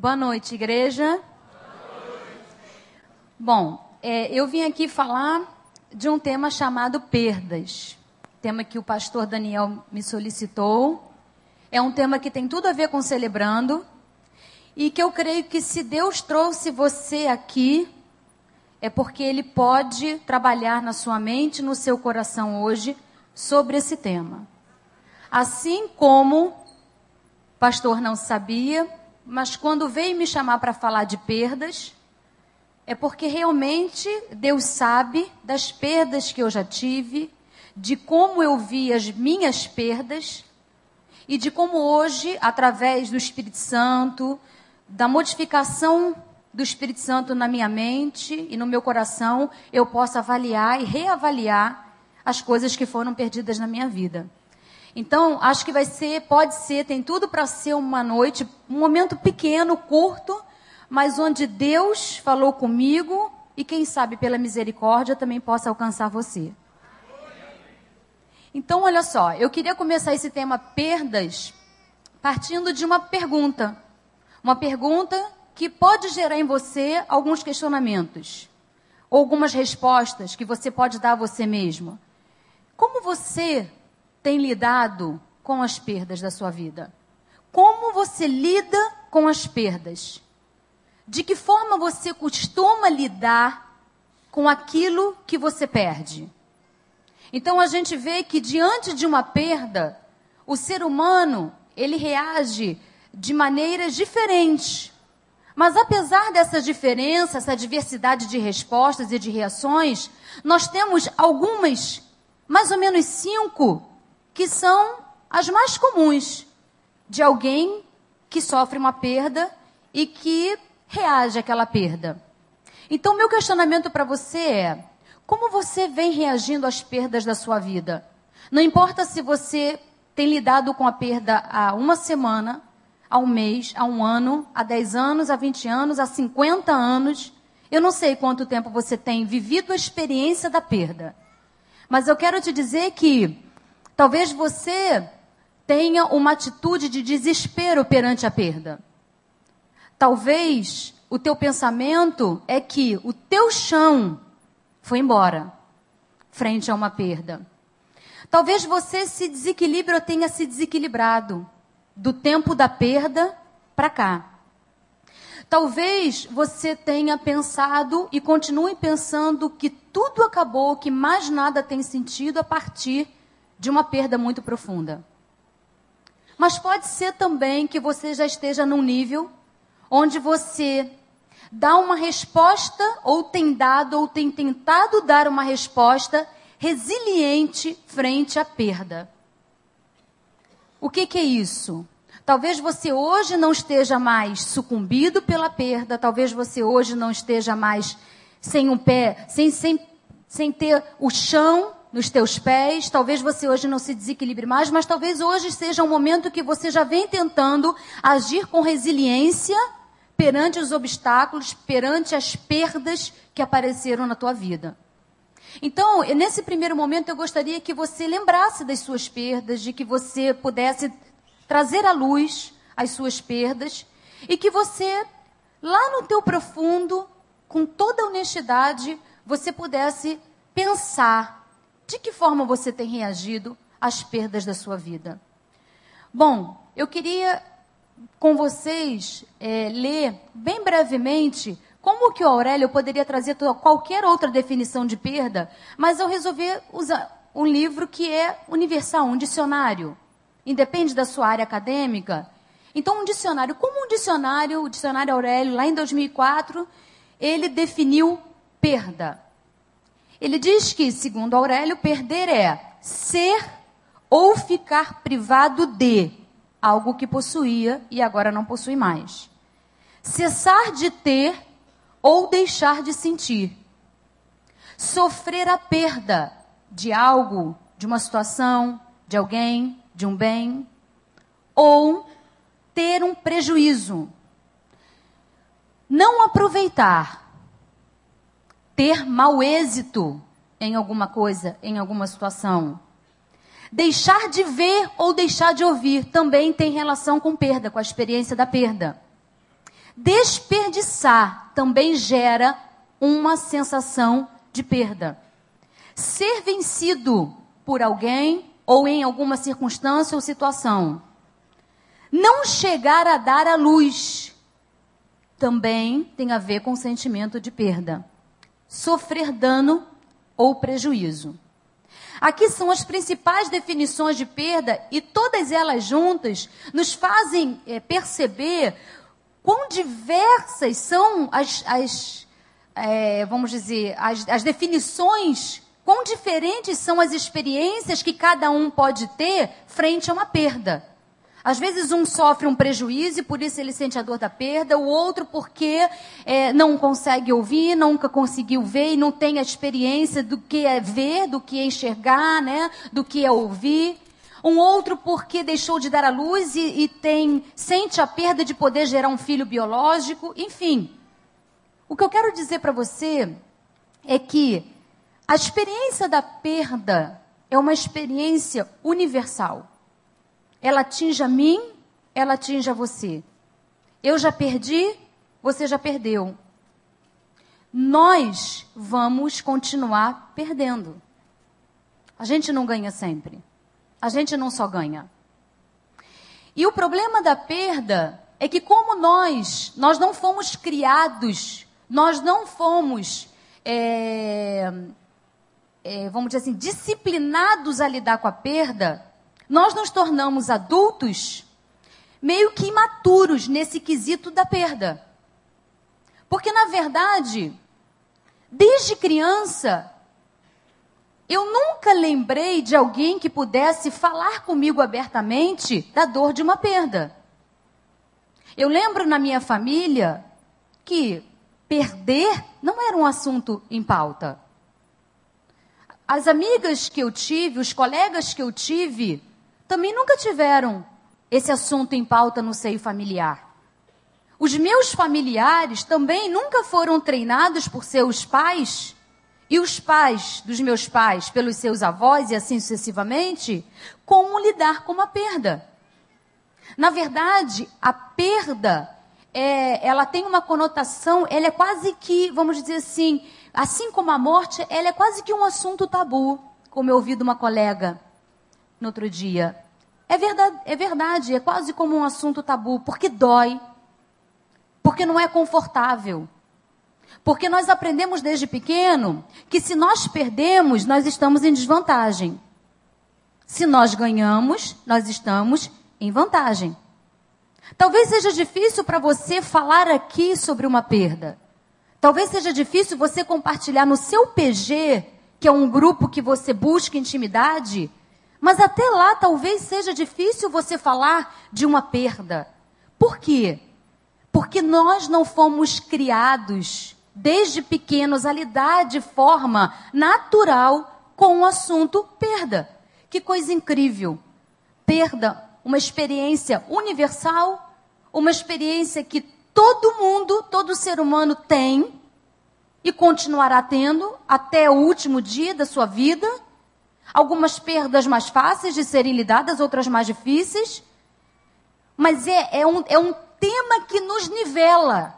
Boa noite, igreja. Bom, é, eu vim aqui falar de um tema chamado perdas. Tema que o pastor Daniel me solicitou. É um tema que tem tudo a ver com celebrando. E que eu creio que se Deus trouxe você aqui, é porque Ele pode trabalhar na sua mente, no seu coração hoje, sobre esse tema. Assim como pastor não sabia, mas quando veio me chamar para falar de perdas, é porque realmente Deus sabe das perdas que eu já tive, de como eu vi as minhas perdas e de como hoje, através do Espírito Santo, da modificação do Espírito Santo na minha mente e no meu coração, eu posso avaliar e reavaliar as coisas que foram perdidas na minha vida. Então, acho que vai ser, pode ser, tem tudo para ser uma noite, um momento pequeno, curto, mas onde Deus falou comigo e quem sabe pela misericórdia também possa alcançar você. Então, olha só, eu queria começar esse tema perdas partindo de uma pergunta. Uma pergunta que pode gerar em você alguns questionamentos, algumas respostas que você pode dar a você mesmo. Como você tem lidado com as perdas da sua vida? Como você lida com as perdas? De que forma você costuma lidar com aquilo que você perde? Então a gente vê que diante de uma perda, o ser humano, ele reage de maneiras diferentes. Mas apesar dessa diferença, essa diversidade de respostas e de reações, nós temos algumas, mais ou menos cinco, que são as mais comuns de alguém que sofre uma perda e que reage àquela perda. Então, meu questionamento para você é: como você vem reagindo às perdas da sua vida? Não importa se você tem lidado com a perda há uma semana, há um mês, há um ano, há 10 anos, há 20 anos, há 50 anos. Eu não sei quanto tempo você tem vivido a experiência da perda. Mas eu quero te dizer que Talvez você tenha uma atitude de desespero perante a perda. Talvez o teu pensamento é que o teu chão foi embora frente a uma perda. Talvez você se desequilibre ou tenha se desequilibrado do tempo da perda para cá. Talvez você tenha pensado e continue pensando que tudo acabou, que mais nada tem sentido a partir de uma perda muito profunda. Mas pode ser também que você já esteja num nível onde você dá uma resposta, ou tem dado, ou tem tentado dar uma resposta resiliente frente à perda. O que, que é isso? Talvez você hoje não esteja mais sucumbido pela perda, talvez você hoje não esteja mais sem um pé, sem, sem, sem ter o chão nos teus pés. Talvez você hoje não se desequilibre mais, mas talvez hoje seja um momento que você já vem tentando agir com resiliência perante os obstáculos, perante as perdas que apareceram na tua vida. Então, nesse primeiro momento, eu gostaria que você lembrasse das suas perdas, de que você pudesse trazer à luz as suas perdas e que você, lá no teu profundo, com toda honestidade, você pudesse pensar de que forma você tem reagido às perdas da sua vida? Bom, eu queria com vocês é, ler bem brevemente como que o Aurélio poderia trazer qualquer outra definição de perda, mas eu resolvi usar um livro que é universal, um dicionário. Independe da sua área acadêmica. Então, um dicionário, como um dicionário, o dicionário Aurélio, lá em 2004, ele definiu perda. Ele diz que, segundo Aurélio, perder é ser ou ficar privado de algo que possuía e agora não possui mais. Cessar de ter ou deixar de sentir. Sofrer a perda de algo, de uma situação, de alguém, de um bem. Ou ter um prejuízo. Não aproveitar ter mau êxito em alguma coisa, em alguma situação. Deixar de ver ou deixar de ouvir também tem relação com perda, com a experiência da perda. Desperdiçar também gera uma sensação de perda. Ser vencido por alguém ou em alguma circunstância ou situação. Não chegar a dar a luz também tem a ver com sentimento de perda. Sofrer dano ou prejuízo. Aqui são as principais definições de perda e todas elas juntas nos fazem é, perceber quão diversas são as, as é, vamos dizer, as, as definições, quão diferentes são as experiências que cada um pode ter frente a uma perda. Às vezes um sofre um prejuízo e por isso ele sente a dor da perda, o outro porque é, não consegue ouvir, nunca conseguiu ver e não tem a experiência do que é ver, do que é enxergar, né? do que é ouvir. Um outro porque deixou de dar a luz e, e tem sente a perda de poder gerar um filho biológico, enfim. O que eu quero dizer para você é que a experiência da perda é uma experiência universal. Ela atinge a mim, ela atinge a você. Eu já perdi, você já perdeu. Nós vamos continuar perdendo. A gente não ganha sempre. A gente não só ganha. E o problema da perda é que como nós, nós não fomos criados, nós não fomos, é, é, vamos dizer assim, disciplinados a lidar com a perda, nós nos tornamos adultos meio que imaturos nesse quesito da perda. Porque, na verdade, desde criança, eu nunca lembrei de alguém que pudesse falar comigo abertamente da dor de uma perda. Eu lembro na minha família que perder não era um assunto em pauta. As amigas que eu tive, os colegas que eu tive, também nunca tiveram esse assunto em pauta no seio familiar. Os meus familiares também nunca foram treinados por seus pais e os pais dos meus pais pelos seus avós e assim sucessivamente, como lidar com uma perda. Na verdade, a perda, é, ela tem uma conotação, ela é quase que, vamos dizer assim, assim como a morte, ela é quase que um assunto tabu, como eu ouvi de uma colega no outro dia. É verdade, é verdade, é quase como um assunto tabu, porque dói, porque não é confortável. Porque nós aprendemos desde pequeno que se nós perdemos, nós estamos em desvantagem. Se nós ganhamos, nós estamos em vantagem. Talvez seja difícil para você falar aqui sobre uma perda. Talvez seja difícil você compartilhar no seu PG, que é um grupo que você busca intimidade, mas até lá talvez seja difícil você falar de uma perda. Por quê? Porque nós não fomos criados desde pequenos a lidar de forma natural com o assunto perda. Que coisa incrível! Perda, uma experiência universal, uma experiência que todo mundo, todo ser humano tem e continuará tendo até o último dia da sua vida Algumas perdas mais fáceis de serem lidadas, outras mais difíceis. Mas é, é, um, é um tema que nos nivela.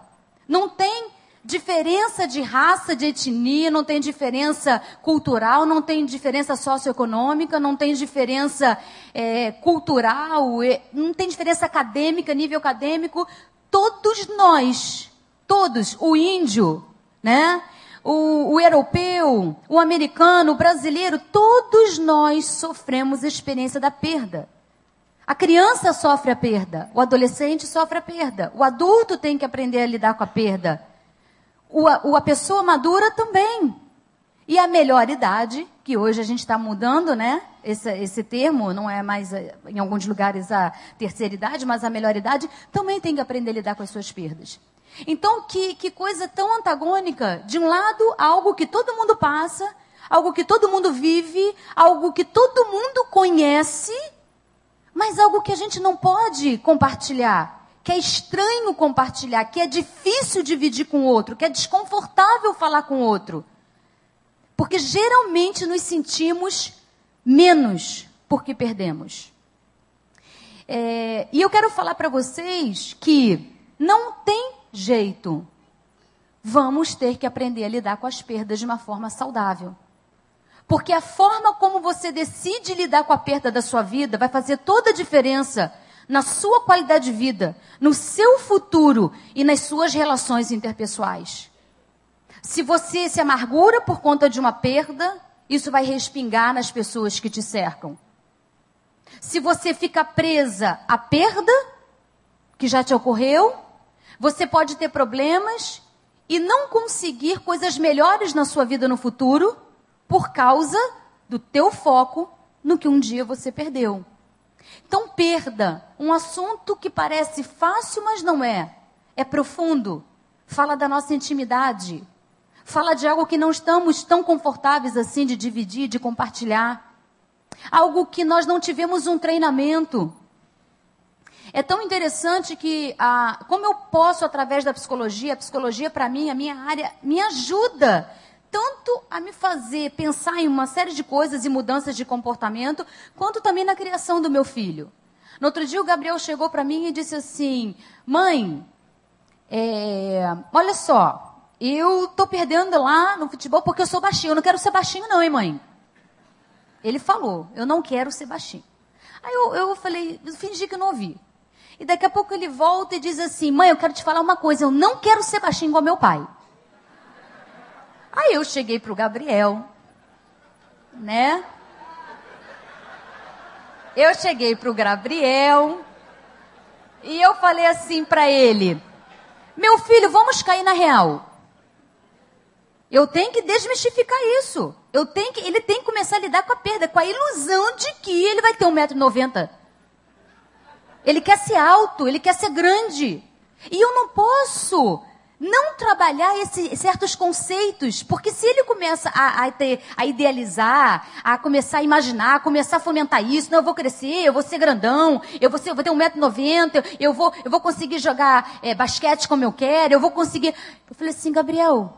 Não tem diferença de raça, de etnia, não tem diferença cultural, não tem diferença socioeconômica, não tem diferença é, cultural, não tem diferença acadêmica, nível acadêmico. Todos nós, todos, o índio, né? O, o europeu, o americano, o brasileiro, todos nós sofremos a experiência da perda. A criança sofre a perda, o adolescente sofre a perda, o adulto tem que aprender a lidar com a perda, o, o a pessoa madura também. E a melhor idade, que hoje a gente está mudando, né? Esse, esse termo não é mais, eh, em alguns lugares, a terceira idade, mas a melhor idade, também tem que aprender a lidar com as suas perdas. Então, que, que coisa tão antagônica. De um lado, algo que todo mundo passa, algo que todo mundo vive, algo que todo mundo conhece, mas algo que a gente não pode compartilhar, que é estranho compartilhar, que é difícil dividir com o outro, que é desconfortável falar com o outro. Porque geralmente nos sentimos menos porque perdemos. É, e eu quero falar para vocês que não tem jeito, vamos ter que aprender a lidar com as perdas de uma forma saudável. Porque a forma como você decide lidar com a perda da sua vida vai fazer toda a diferença na sua qualidade de vida, no seu futuro e nas suas relações interpessoais. Se você se amargura por conta de uma perda, isso vai respingar nas pessoas que te cercam. Se você fica presa à perda que já te ocorreu, você pode ter problemas e não conseguir coisas melhores na sua vida no futuro por causa do teu foco no que um dia você perdeu. Então, perda, um assunto que parece fácil, mas não é. É profundo. Fala da nossa intimidade. Fala de algo que não estamos tão confortáveis assim de dividir, de compartilhar. Algo que nós não tivemos um treinamento. É tão interessante que, ah, como eu posso, através da psicologia, a psicologia para mim, a minha área, me ajuda tanto a me fazer pensar em uma série de coisas e mudanças de comportamento, quanto também na criação do meu filho. No outro dia, o Gabriel chegou para mim e disse assim: Mãe, é, olha só, eu tô perdendo lá no futebol porque eu sou baixinho. Eu não quero ser baixinho, não, hein, mãe? Ele falou: Eu não quero ser baixinho. Aí eu, eu falei: fingi que não ouvi. E daqui a pouco ele volta e diz assim: Mãe, eu quero te falar uma coisa. Eu não quero ser baixinho igual meu pai. Aí eu cheguei para o Gabriel, né? Eu cheguei para o Gabriel e eu falei assim para ele: Meu filho, vamos cair na real. Eu tenho que desmistificar isso. Eu tenho que, ele tem que começar a lidar com a perda, com a ilusão de que ele vai ter 1,90m. Ele quer ser alto, ele quer ser grande. E eu não posso não trabalhar esses certos conceitos, porque se ele começa a, a, ter, a idealizar, a começar a imaginar, a começar a fomentar isso, não, eu vou crescer, eu vou ser grandão, eu vou, ser, eu vou ter 1,90m, eu vou, eu vou conseguir jogar é, basquete como eu quero, eu vou conseguir. Eu falei assim, Gabriel,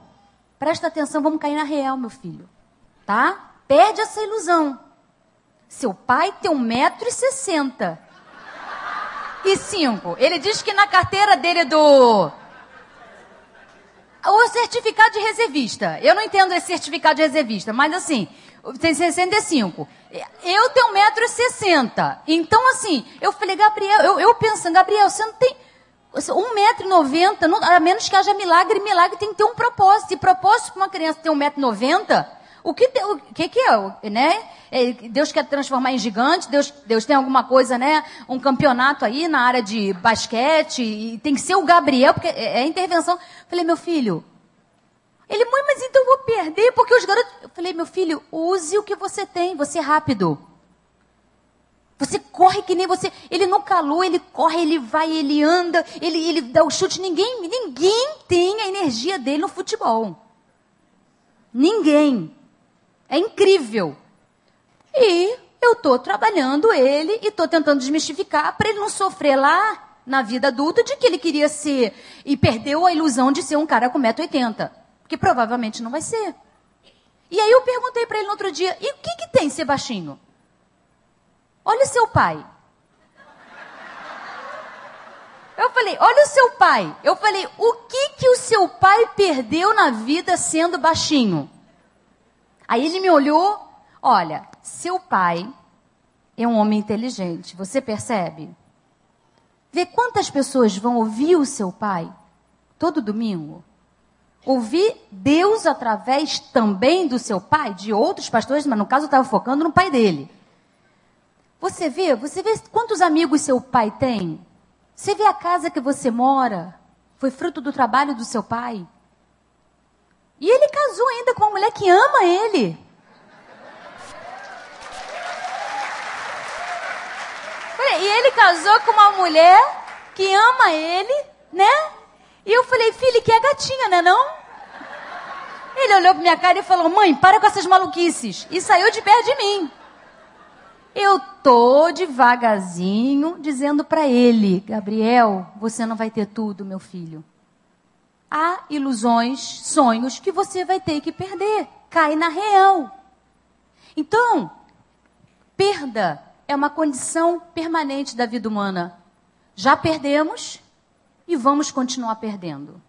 presta atenção, vamos cair na real, meu filho. Tá? Perde essa ilusão. Seu pai tem 1,60m. E cinco. Ele diz que na carteira dele é do o certificado de reservista. Eu não entendo esse certificado de reservista, mas assim, tem 65. Eu tenho 1,60m. Então, assim, eu falei, Gabriel, eu, eu pensando, Gabriel, você não tem 1,90m, a menos que haja milagre, milagre tem que ter um propósito. E propósito para uma criança ter 1,90m, o que, o que, que é, né? É, Deus quer transformar em gigante, Deus, Deus tem alguma coisa, né? Um campeonato aí na área de basquete, e tem que ser o Gabriel, porque é, é intervenção. Falei, meu filho, ele, mãe, mas então eu vou perder, porque os garotos. Eu falei, meu filho, use o que você tem, você é rápido. Você corre que nem você. Ele no calor, ele corre, ele vai, ele anda, ele, ele dá o chute. Ninguém, ninguém tem a energia dele no futebol. Ninguém. É incrível. E eu estou trabalhando ele e estou tentando desmistificar para ele não sofrer lá na vida adulta de que ele queria ser e perdeu a ilusão de ser um cara com 1,80m. Que provavelmente não vai ser. E aí eu perguntei para ele no outro dia: e o que, que tem ser baixinho? Olha o seu pai. Eu falei, olha o seu pai. Eu falei, o que que o seu pai perdeu na vida sendo baixinho? Aí ele me olhou, olha, seu pai é um homem inteligente, você percebe? Vê quantas pessoas vão ouvir o seu pai todo domingo? Ouvir Deus através também do seu pai, de outros pastores, mas no caso eu estava focando no pai dele. Você vê, você vê quantos amigos seu pai tem? Você vê a casa que você mora? Foi fruto do trabalho do seu pai? E ele casou ainda com uma mulher que ama ele. E ele casou com uma mulher que ama ele, né? E eu falei, filho, que é gatinha, né não? Ele olhou pra minha cara e falou, mãe, para com essas maluquices. E saiu de perto de mim. Eu tô devagarzinho dizendo para ele, Gabriel, você não vai ter tudo, meu filho há ilusões, sonhos que você vai ter que perder. Cai na real. Então, perda é uma condição permanente da vida humana. Já perdemos e vamos continuar perdendo.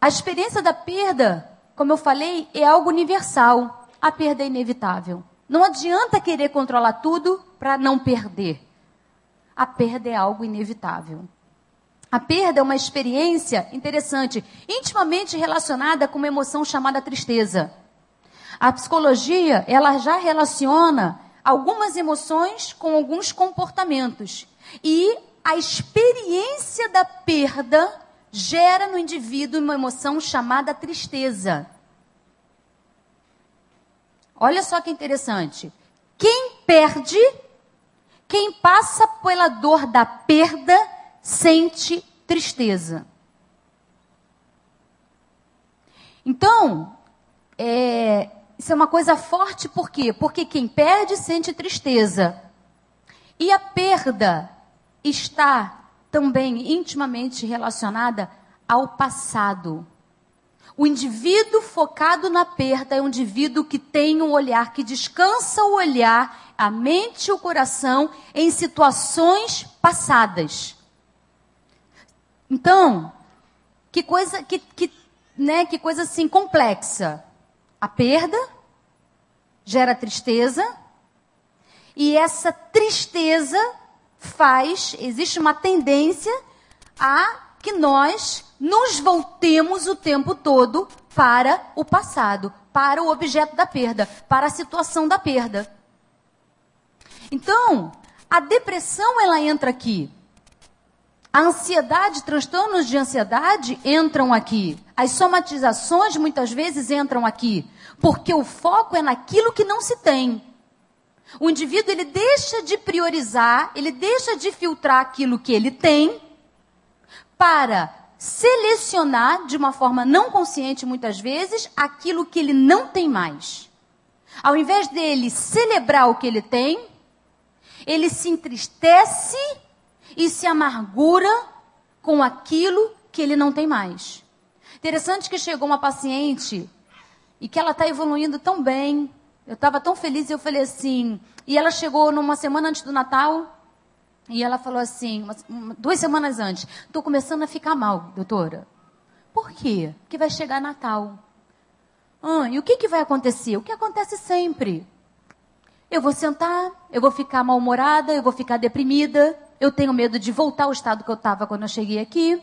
A experiência da perda, como eu falei, é algo universal. A perda é inevitável. Não adianta querer controlar tudo para não perder. A perda é algo inevitável. A perda é uma experiência interessante, intimamente relacionada com uma emoção chamada tristeza. A psicologia, ela já relaciona algumas emoções com alguns comportamentos. E a experiência da perda gera no indivíduo uma emoção chamada tristeza. Olha só que interessante. Quem perde, quem passa pela dor da perda, sente tristeza. Então, é, isso é uma coisa forte, por quê? Porque quem perde sente tristeza. E a perda está também intimamente relacionada ao passado. O indivíduo focado na perda é um indivíduo que tem um olhar, que descansa o olhar, a mente e o coração em situações passadas. Então, que coisa, que, que, né, que coisa assim complexa. A perda gera tristeza, e essa tristeza faz, existe uma tendência a que nós nos voltemos o tempo todo para o passado, para o objeto da perda, para a situação da perda. Então, a depressão ela entra aqui. A ansiedade, transtornos de ansiedade entram aqui. As somatizações muitas vezes entram aqui, porque o foco é naquilo que não se tem. O indivíduo ele deixa de priorizar, ele deixa de filtrar aquilo que ele tem para selecionar de uma forma não consciente muitas vezes aquilo que ele não tem mais. Ao invés dele celebrar o que ele tem, ele se entristece e se amargura com aquilo que ele não tem mais. Interessante que chegou uma paciente e que ela está evoluindo tão bem, eu estava tão feliz e eu falei assim. E ela chegou numa semana antes do Natal. E ela falou assim, uma, duas semanas antes: Estou começando a ficar mal, doutora. Por quê? Porque vai chegar Natal. Ah, e o que, que vai acontecer? O que acontece sempre. Eu vou sentar, eu vou ficar mal-humorada, eu vou ficar deprimida, eu tenho medo de voltar ao estado que eu estava quando eu cheguei aqui.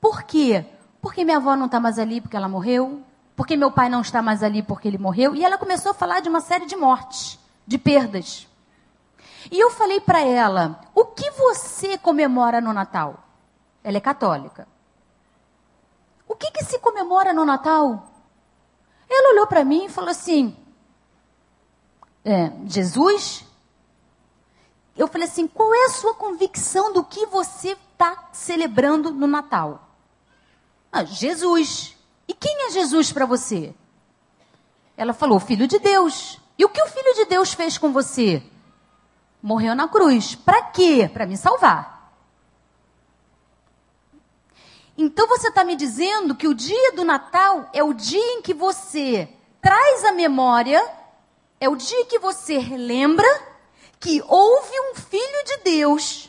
Por quê? Porque minha avó não está mais ali porque ela morreu porque meu pai não está mais ali porque ele morreu. E ela começou a falar de uma série de mortes, de perdas. E eu falei para ela: o que você comemora no Natal? Ela é católica. O que, que se comemora no Natal? Ela olhou para mim e falou assim: é, Jesus? Eu falei assim: qual é a sua convicção do que você está celebrando no Natal? Ah, Jesus. E quem é Jesus para você? Ela falou: Filho de Deus. E o que o Filho de Deus fez com você? Morreu na cruz. Para quê? Para me salvar. Então você está me dizendo que o dia do Natal é o dia em que você traz a memória, é o dia que você relembra que houve um Filho de Deus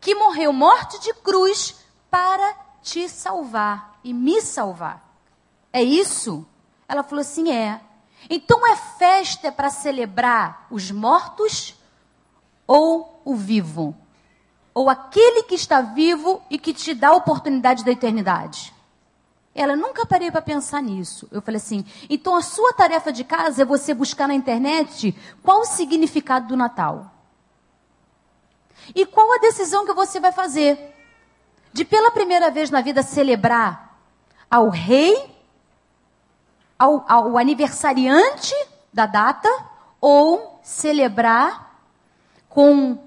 que morreu morte de cruz para te salvar e me salvar. É isso? Ela falou assim: é. Então é festa para celebrar os mortos ou o vivo? Ou aquele que está vivo e que te dá a oportunidade da eternidade? Ela nunca parei para pensar nisso. Eu falei assim: então a sua tarefa de casa é você buscar na internet qual o significado do Natal. E qual a decisão que você vai fazer? De pela primeira vez na vida celebrar ao rei ao, ao aniversariante da data ou celebrar com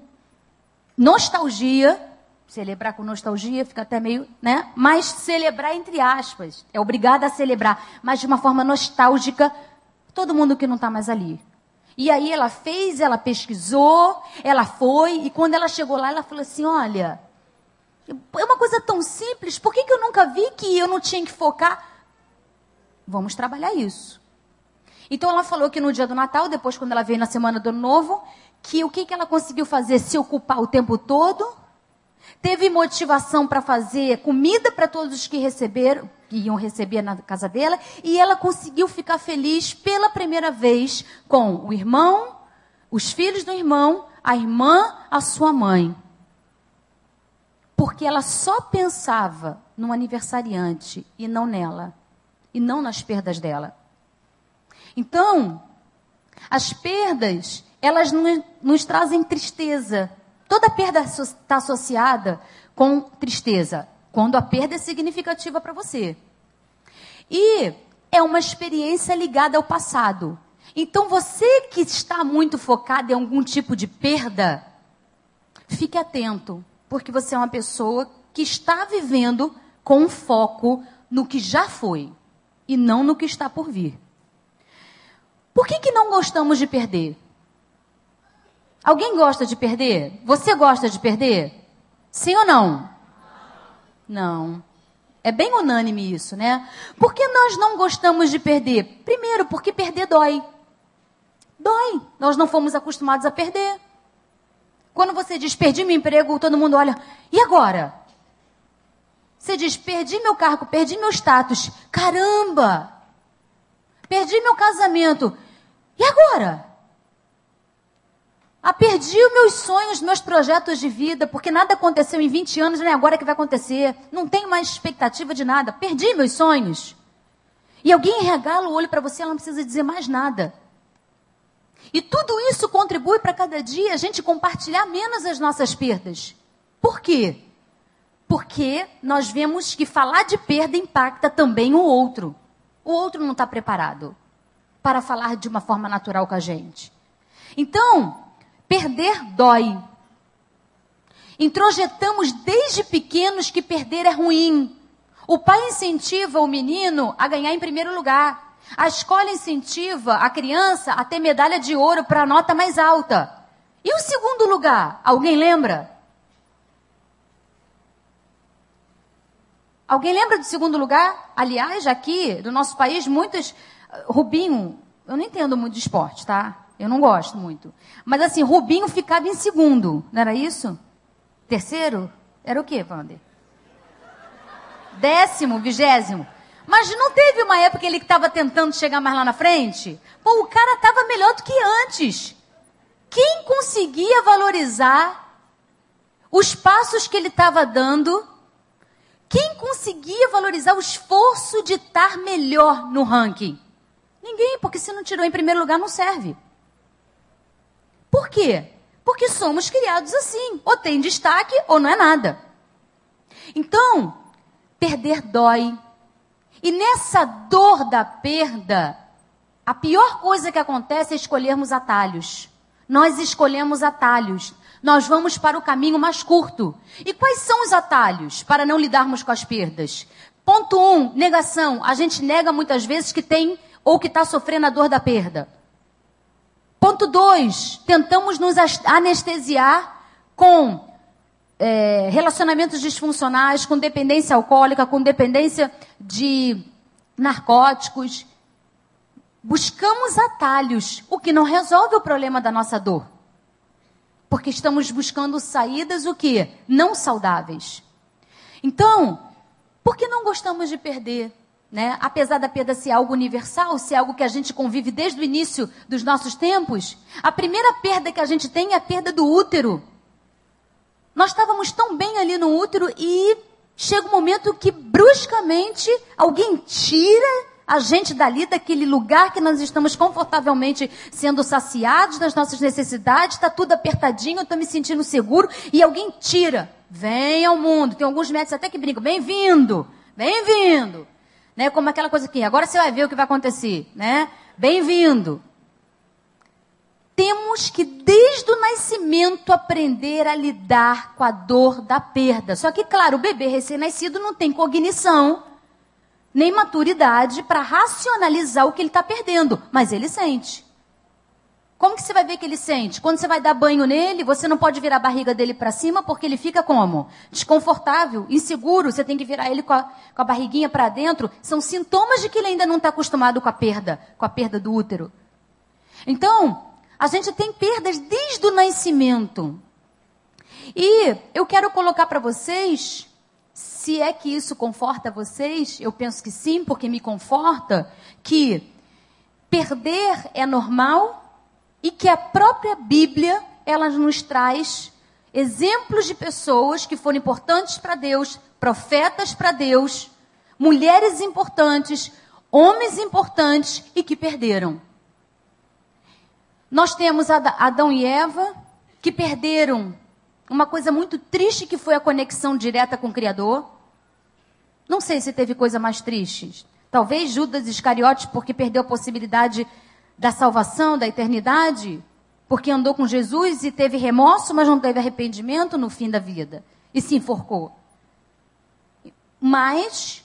nostalgia. Celebrar com nostalgia fica até meio, né? Mas celebrar entre aspas. É obrigada a celebrar, mas de uma forma nostálgica, todo mundo que não está mais ali. E aí ela fez, ela pesquisou, ela foi, e quando ela chegou lá, ela falou assim: olha, é uma coisa tão simples, por que, que eu nunca vi que eu não tinha que focar? Vamos trabalhar isso. Então ela falou que no dia do Natal, depois quando ela veio na semana do Ano Novo, que o que, que ela conseguiu fazer? Se ocupar o tempo todo teve motivação para fazer comida para todos os que receberam, que iam receber na casa dela, e ela conseguiu ficar feliz pela primeira vez com o irmão, os filhos do irmão, a irmã, a sua mãe. Porque ela só pensava no aniversariante e não nela, e não nas perdas dela. Então, as perdas, elas nos trazem tristeza. Toda perda está associada com tristeza, quando a perda é significativa para você. E é uma experiência ligada ao passado. Então, você que está muito focado em algum tipo de perda, fique atento, porque você é uma pessoa que está vivendo com foco no que já foi e não no que está por vir. Por que, que não gostamos de perder? Alguém gosta de perder? Você gosta de perder? Sim ou não? Não. É bem unânime isso, né? Por que nós não gostamos de perder? Primeiro, porque perder dói. Dói. Nós não fomos acostumados a perder. Quando você diz perdi meu emprego, todo mundo olha, e agora? Você diz perdi meu cargo, perdi meu status. Caramba! Perdi meu casamento. E agora? Ah, perdi os meus sonhos, meus projetos de vida, porque nada aconteceu em 20 anos, nem agora que vai acontecer. Não tenho mais expectativa de nada. Perdi meus sonhos. E alguém regala o olho para você, ela não precisa dizer mais nada. E tudo isso contribui para cada dia a gente compartilhar menos as nossas perdas. Por quê? Porque nós vemos que falar de perda impacta também o outro. O outro não está preparado para falar de uma forma natural com a gente. Então, perder dói. Introjetamos desde pequenos que perder é ruim. O pai incentiva o menino a ganhar em primeiro lugar. A escola incentiva a criança a ter medalha de ouro para a nota mais alta. E o segundo lugar? Alguém lembra? Alguém lembra do segundo lugar? Aliás, aqui do nosso país, muitos Rubinho, eu não entendo muito de esporte, tá? Eu não gosto muito. Mas assim, Rubinho ficava em segundo, não era isso? Terceiro? Era o quê, Wander? Décimo, vigésimo. Mas não teve uma época que ele estava tentando chegar mais lá na frente? Pô, o cara estava melhor do que antes. Quem conseguia valorizar os passos que ele estava dando? Quem conseguia valorizar o esforço de estar melhor no ranking? Ninguém, porque se não tirou em primeiro lugar, não serve. Por quê? Porque somos criados assim. Ou tem destaque ou não é nada. Então, perder dói. E nessa dor da perda, a pior coisa que acontece é escolhermos atalhos. Nós escolhemos atalhos. Nós vamos para o caminho mais curto. E quais são os atalhos para não lidarmos com as perdas? Ponto um, negação. A gente nega muitas vezes que tem ou que está sofrendo a dor da perda. Ponto 2. Tentamos nos anestesiar com é, relacionamentos disfuncionais, com dependência alcoólica, com dependência de narcóticos. Buscamos atalhos, o que não resolve o problema da nossa dor. Porque estamos buscando saídas o que? Não saudáveis. Então, por que não gostamos de perder? Né? Apesar da perda ser algo universal, ser algo que a gente convive desde o início dos nossos tempos, a primeira perda que a gente tem é a perda do útero. Nós estávamos tão bem ali no útero e chega um momento que bruscamente alguém tira a gente dali, daquele lugar que nós estamos confortavelmente sendo saciados das nossas necessidades, está tudo apertadinho, estou me sentindo seguro, e alguém tira. Vem ao mundo. Tem alguns médicos até que brincam, bem-vindo, bem-vindo né? Como aquela coisa aqui, agora você vai ver o que vai acontecer, né? Bem-vindo. Temos que desde o nascimento aprender a lidar com a dor da perda. Só que, claro, o bebê recém-nascido não tem cognição nem maturidade para racionalizar o que ele está perdendo, mas ele sente. Como que você vai ver que ele sente? Quando você vai dar banho nele, você não pode virar a barriga dele para cima porque ele fica como? Desconfortável, inseguro. Você tem que virar ele com a, com a barriguinha para dentro. São sintomas de que ele ainda não está acostumado com a perda, com a perda do útero. Então, a gente tem perdas desde o nascimento. E eu quero colocar para vocês, se é que isso conforta vocês, eu penso que sim, porque me conforta, que perder é normal e que a própria Bíblia, ela nos traz exemplos de pessoas que foram importantes para Deus, profetas para Deus, mulheres importantes, homens importantes e que perderam. Nós temos Adão e Eva que perderam uma coisa muito triste que foi a conexão direta com o Criador. Não sei se teve coisa mais triste. Talvez Judas Iscariotes, porque perdeu a possibilidade da salvação, da eternidade, porque andou com Jesus e teve remorso, mas não teve arrependimento no fim da vida e se enforcou. Mas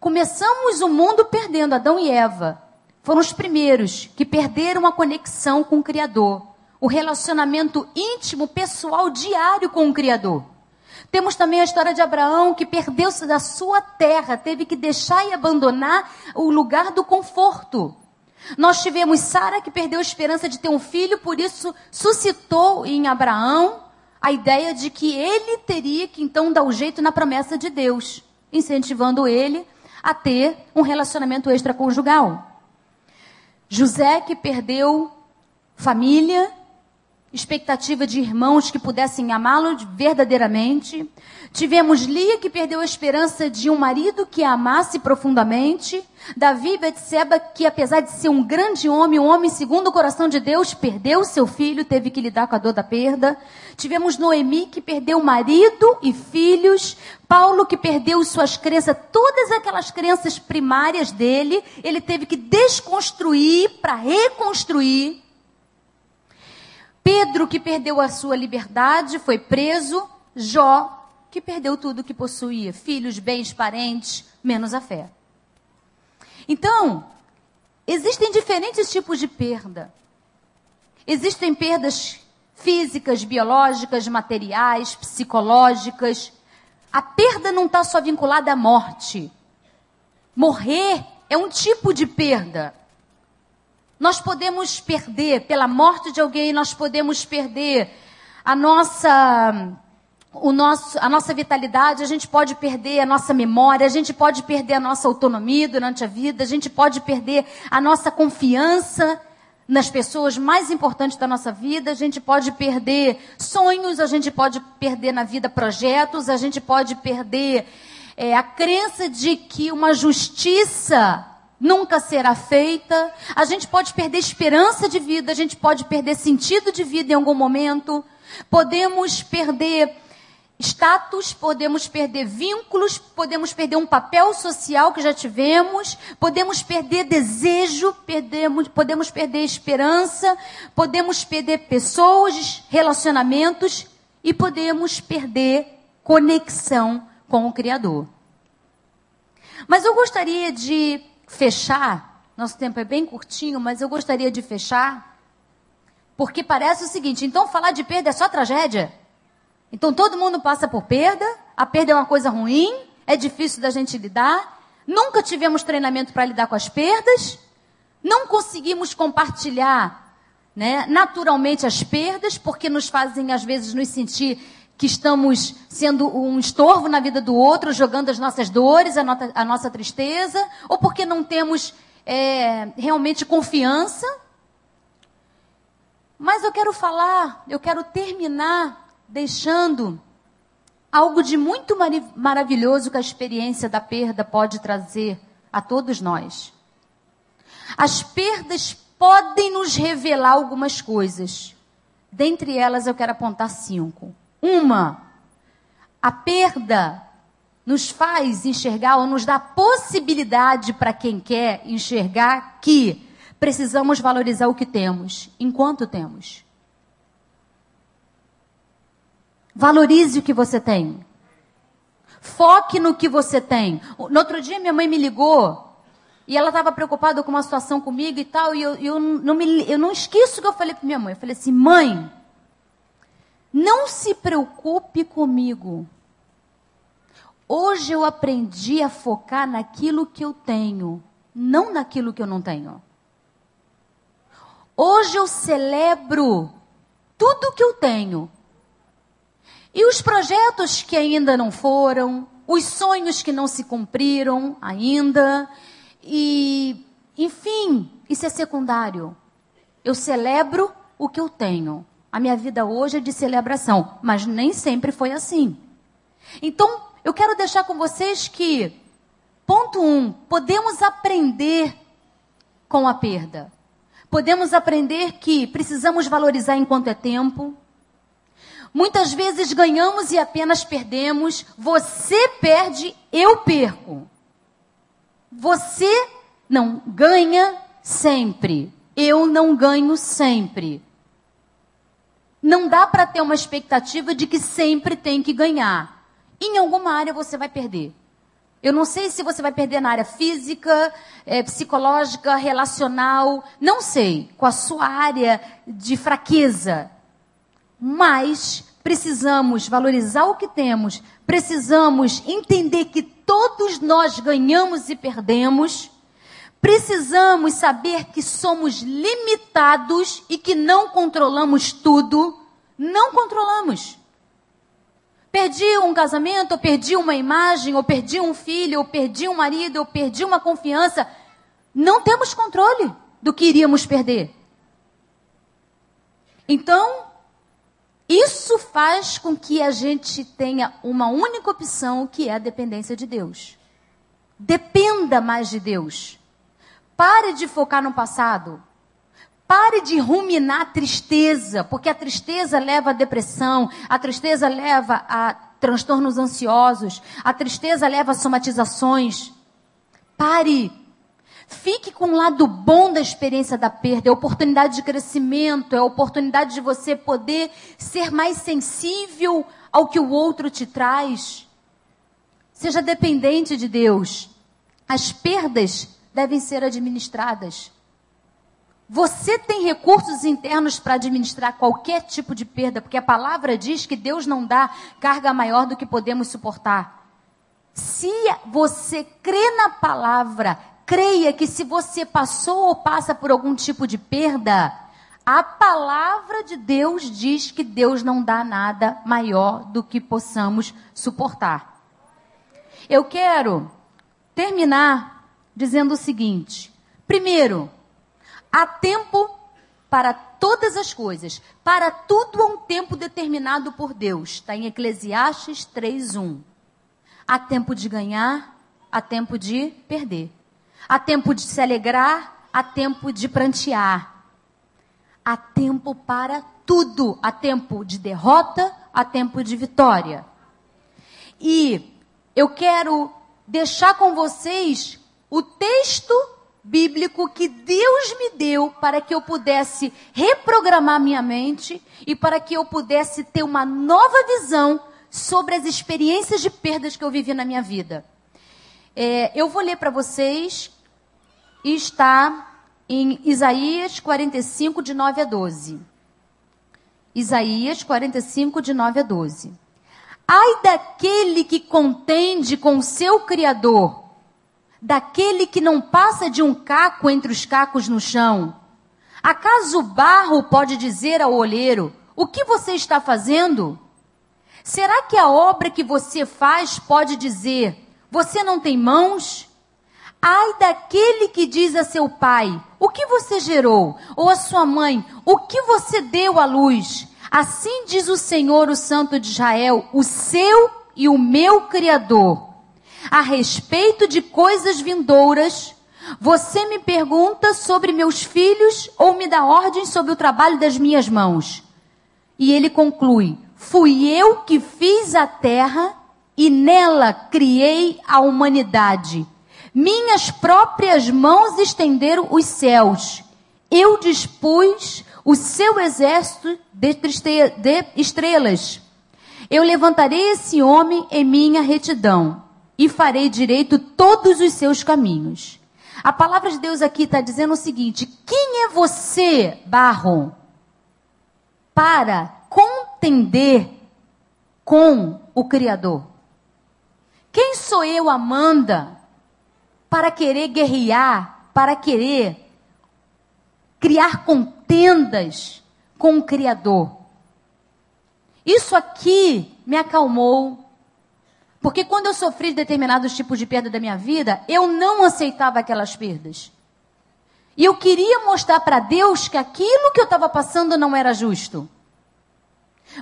começamos o mundo perdendo Adão e Eva. Foram os primeiros que perderam a conexão com o Criador, o relacionamento íntimo, pessoal, diário com o Criador. Temos também a história de Abraão, que perdeu-se da sua terra, teve que deixar e abandonar o lugar do conforto. Nós tivemos Sara, que perdeu a esperança de ter um filho, por isso suscitou em Abraão a ideia de que ele teria que então dar o jeito na promessa de Deus, incentivando ele a ter um relacionamento extraconjugal. José, que perdeu família, expectativa de irmãos que pudessem amá-lo verdadeiramente. Tivemos Lia que perdeu a esperança de um marido que a amasse profundamente. Davi e Betseba que apesar de ser um grande homem, um homem segundo o coração de Deus, perdeu seu filho, teve que lidar com a dor da perda. Tivemos Noemi que perdeu marido e filhos. Paulo que perdeu suas crenças, todas aquelas crenças primárias dele, ele teve que desconstruir para reconstruir. Pedro, que perdeu a sua liberdade, foi preso. Jó, que perdeu tudo que possuía: filhos, bens, parentes, menos a fé. Então, existem diferentes tipos de perda. Existem perdas físicas, biológicas, materiais, psicológicas. A perda não está só vinculada à morte. Morrer é um tipo de perda. Nós podemos perder pela morte de alguém, nós podemos perder a nossa o nosso, a nossa vitalidade, a gente pode perder a nossa memória, a gente pode perder a nossa autonomia durante a vida, a gente pode perder a nossa confiança nas pessoas mais importantes da nossa vida, a gente pode perder sonhos, a gente pode perder na vida projetos, a gente pode perder é, a crença de que uma justiça nunca será feita. A gente pode perder esperança de vida, a gente pode perder sentido de vida em algum momento. Podemos perder status, podemos perder vínculos, podemos perder um papel social que já tivemos, podemos perder desejo, perdemos, podemos perder esperança, podemos perder pessoas, relacionamentos e podemos perder conexão com o Criador. Mas eu gostaria de fechar, nosso tempo é bem curtinho, mas eu gostaria de fechar, porque parece o seguinte: então falar de perda é só tragédia? Então todo mundo passa por perda, a perda é uma coisa ruim, é difícil da gente lidar, nunca tivemos treinamento para lidar com as perdas, não conseguimos compartilhar né, naturalmente as perdas, porque nos fazem às vezes nos sentir que estamos sendo um estorvo na vida do outro, jogando as nossas dores, a, nota, a nossa tristeza, ou porque não temos é, realmente confiança. Mas eu quero falar, eu quero terminar deixando algo de muito mar maravilhoso que a experiência da perda pode trazer a todos nós. As perdas podem nos revelar algumas coisas. Dentre elas, eu quero apontar cinco. Uma, a perda nos faz enxergar ou nos dá possibilidade para quem quer enxergar que precisamos valorizar o que temos, enquanto temos. Valorize o que você tem. Foque no que você tem. No outro dia, minha mãe me ligou e ela estava preocupada com uma situação comigo e tal, e eu, eu, não, me, eu não esqueço o que eu falei para minha mãe. Eu falei assim: mãe, não se preocupe comigo. Hoje eu aprendi a focar naquilo que eu tenho, não naquilo que eu não tenho. Hoje eu celebro tudo que eu tenho. E os projetos que ainda não foram, os sonhos que não se cumpriram ainda, e, enfim, isso é secundário. Eu celebro o que eu tenho. A minha vida hoje é de celebração, mas nem sempre foi assim. Então, eu quero deixar com vocês que, ponto um, podemos aprender com a perda. Podemos aprender que precisamos valorizar enquanto é tempo. Muitas vezes ganhamos e apenas perdemos. Você perde, eu perco. Você não ganha sempre. Eu não ganho sempre. Não dá para ter uma expectativa de que sempre tem que ganhar. Em alguma área você vai perder. Eu não sei se você vai perder na área física, é, psicológica, relacional, não sei, com a sua área de fraqueza. Mas precisamos valorizar o que temos, precisamos entender que todos nós ganhamos e perdemos. Precisamos saber que somos limitados e que não controlamos tudo. Não controlamos. Perdi um casamento, ou perdi uma imagem, ou perdi um filho, ou perdi um marido, ou perdi uma confiança. Não temos controle do que iríamos perder. Então, isso faz com que a gente tenha uma única opção, que é a dependência de Deus. Dependa mais de Deus. Pare de focar no passado. Pare de ruminar a tristeza, porque a tristeza leva à depressão, a tristeza leva a transtornos ansiosos, a tristeza leva a somatizações. Pare. Fique com o lado bom da experiência da perda, é oportunidade de crescimento, é oportunidade de você poder ser mais sensível ao que o outro te traz. Seja dependente de Deus. As perdas devem ser administradas. Você tem recursos internos para administrar qualquer tipo de perda, porque a palavra diz que Deus não dá carga maior do que podemos suportar. Se você crê na palavra, creia que se você passou ou passa por algum tipo de perda, a palavra de Deus diz que Deus não dá nada maior do que possamos suportar. Eu quero terminar dizendo o seguinte: primeiro, Há tempo para todas as coisas, para tudo há um tempo determinado por Deus. Está em Eclesiastes 3:1. Há tempo de ganhar, há tempo de perder. Há tempo de se alegrar, há tempo de prantear. Há tempo para tudo. Há tempo de derrota, há tempo de vitória. E eu quero deixar com vocês o texto bíblico que Deus me deu para que eu pudesse reprogramar minha mente e para que eu pudesse ter uma nova visão sobre as experiências de perdas que eu vivi na minha vida. É, eu vou ler para vocês está em Isaías 45, de 9 a 12. Isaías 45, de 9 a 12. Ai daquele que contende com o seu Criador daquele que não passa de um caco entre os cacos no chão? Acaso o barro pode dizer ao olheiro: O que você está fazendo? Será que a obra que você faz pode dizer: Você não tem mãos? Ai daquele que diz a seu pai: O que você gerou? Ou a sua mãe: O que você deu à luz? Assim diz o Senhor, o Santo de Israel, o seu e o meu Criador a respeito de coisas vindouras, você me pergunta sobre meus filhos ou me dá ordens sobre o trabalho das minhas mãos. E ele conclui: Fui eu que fiz a terra e nela criei a humanidade. Minhas próprias mãos estenderam os céus. Eu dispus o seu exército de estrelas. Eu levantarei esse homem em minha retidão e farei direito todos os seus caminhos. A palavra de Deus aqui está dizendo o seguinte: quem é você, barro, para contender com o Criador? Quem sou eu, Amanda, para querer guerrear, para querer criar contendas com o Criador? Isso aqui me acalmou. Porque quando eu sofri determinados tipos de perda da minha vida, eu não aceitava aquelas perdas. E eu queria mostrar para Deus que aquilo que eu estava passando não era justo.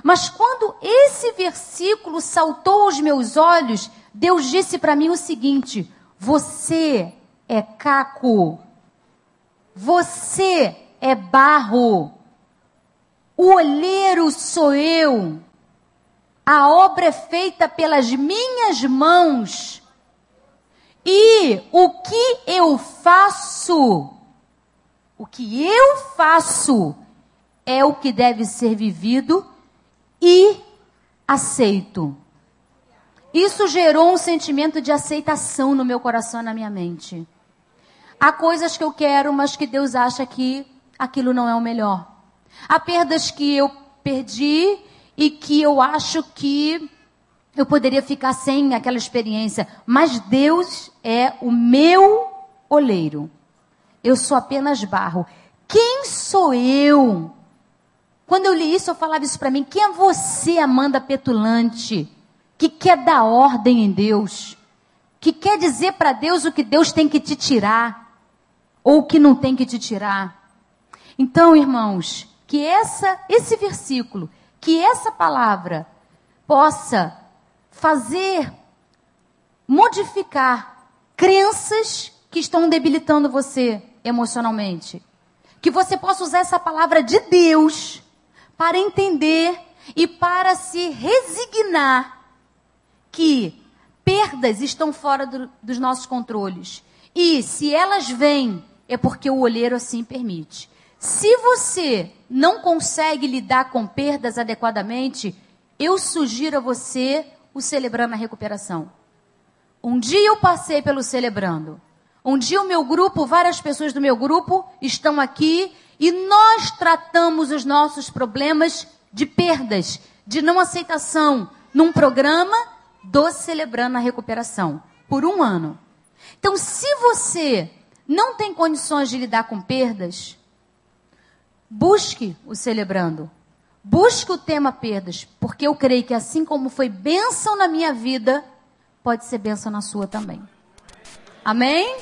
Mas quando esse versículo saltou aos meus olhos, Deus disse para mim o seguinte: Você é caco. Você é barro. O olheiro sou eu. A obra é feita pelas minhas mãos. E o que eu faço, o que eu faço, é o que deve ser vivido e aceito. Isso gerou um sentimento de aceitação no meu coração e na minha mente. Há coisas que eu quero, mas que Deus acha que aquilo não é o melhor. Há perdas que eu perdi e que eu acho que eu poderia ficar sem aquela experiência. Mas Deus é o meu oleiro. Eu sou apenas barro. Quem sou eu? Quando eu li isso, eu falava isso para mim. Quem é você, Amanda Petulante, que quer dar ordem em Deus? Que quer dizer para Deus o que Deus tem que te tirar? ou que não tem que te tirar. Então, irmãos, que essa, esse versículo, que essa palavra possa fazer modificar crenças que estão debilitando você emocionalmente. Que você possa usar essa palavra de Deus para entender e para se resignar que perdas estão fora do, dos nossos controles. E se elas vêm é porque o olheiro assim permite. Se você não consegue lidar com perdas adequadamente, eu sugiro a você o Celebrando a Recuperação. Um dia eu passei pelo Celebrando. Um dia o meu grupo, várias pessoas do meu grupo estão aqui e nós tratamos os nossos problemas de perdas, de não aceitação, num programa do Celebrando a Recuperação, por um ano. Então, se você não tem condições de lidar com perdas, busque o celebrando. Busque o tema perdas, porque eu creio que assim como foi bênção na minha vida, pode ser bênção na sua também. Amém?